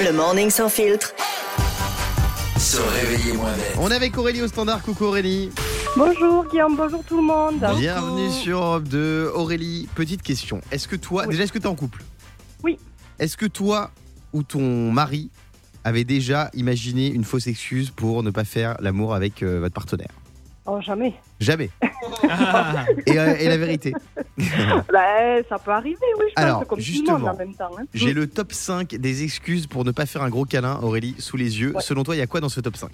Le morning sans filtre. Se réveiller moins bête. On est avec Aurélie au standard. Coucou Aurélie. Bonjour Guillaume, bonjour tout le monde. Bienvenue sur Europe 2. Aurélie, petite question. Est-ce que toi, Oui. déjà, est-ce que tu es en couple? Oui. Est-ce que toi ou ton mari avait déjà imaginé une fausse excuse pour ne pas faire l'amour avec euh, votre partenaire? Oh jamais. Jamais. et, euh, et la vérité Bah, ça peut arriver, oui, je pense, Alors, comme tout le justement, monde en même temps. hein. J'ai le top 5 des excuses pour ne pas faire un gros câlin, Aurélie, sous les yeux. Ouais. Selon toi, il y a quoi dans ce top 5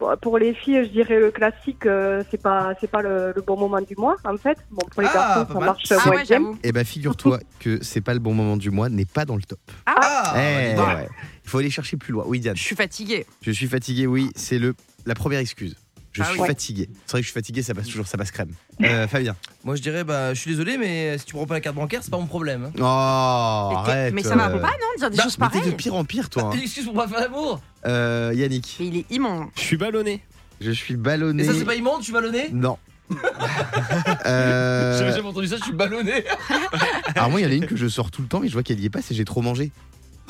Bon, pour les filles, je dirais le classique, euh, c'est pas, c'est pas le, le bon moment du mois, en fait. Bon, pour les Ah, garçons, ça mal. marche Ah moins ouais. Eh ben, figure-toi que c'est pas le bon moment du mois, n'est pas dans le top. Ah, Eh, donc. ouais. Il faut aller chercher plus loin. Oui, Diane. Je suis fatiguée. Je suis fatigué, oui, c'est le la première excuse. Je Ah suis oui. fatigué. C'est vrai que je suis fatigué, ça passe toujours, ça passe crème. Euh, Fabien. Moi je dirais bah je suis désolé mais si tu prends pas la carte bancaire c'est pas mon problème. hein. Oh, Mais t'es- arrête. mais ça va euh, pas, non, de dire des bah, choses Mais t'es de pire en pire, toi. hein. Une excuse pour pas faire l'amour Euh, Yannick. Mais il est immonde. Je suis ballonné. Je suis ballonné. Et ça c'est pas immonde, je suis ballonné? Non. Euh, J'avais jamais entendu ça, je suis ballonné alors moi, il y en a une que je sors tout le temps, mais je vois qu'elle y est pas, c'est j'ai trop mangé.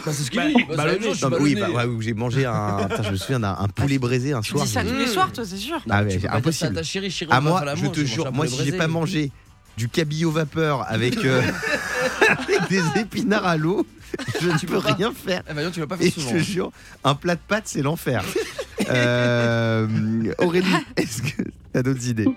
Bah, c'est ce qu'il Bah, dit Bah, je suis oui, ballonné. bah, ouais, où j'ai mangé un. Putain, je me souviens d'un un poulet braisé un Tu soir. dis ça tous les soirs, toi, c'est sûr. Ah, ouais, impossible. ta chérie, chérie, À va moi, faire je te jure, moi, si j'ai pas mangé du cabillaud vapeur avec, euh, avec des épinards à l'eau, je ne peux pas. rien faire. Eh non, tu l'as pas Et fait je souvent. te jure, un plat de pâtes, c'est l'enfer. Euh, Aurélie, est-ce que t'as d'autres idées?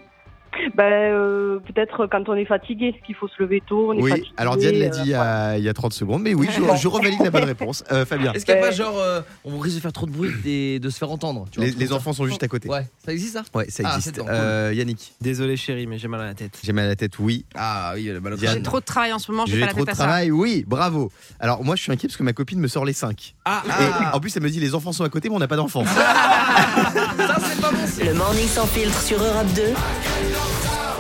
Bah, euh, peut-être quand on est fatigué, qu'il faut se lever tôt, on est Oui, fatigué. alors Diane l'a euh, dit il y a- il y a 30 secondes, mais oui, je, je revalide la bonne réponse. Euh, Fabien, Est-ce qu'il y a pas genre euh, on risque de faire trop de bruit et de se faire entendre tu vois, les, enfants sont juste à côté. ça Ouais, ça existe ça? Ouais, ça Ah, existe. Euh, Yannick, Désolé chérie, mais j'ai mal à la tête. j'ai mal à la tête, oui. Ah oui. J'ai trop de travail en ce moment, j'ai pas la trop de tête à ça. travail, oui, bravo. Alors moi, je suis inquiet parce que ma copine me sort les 5. Ah, Et ah. en plus, elle me dit les enfants sont à côté, mais on n'a pas d'enfants. ça c'est pas bon. Le morning sans filtre sur Europe 2.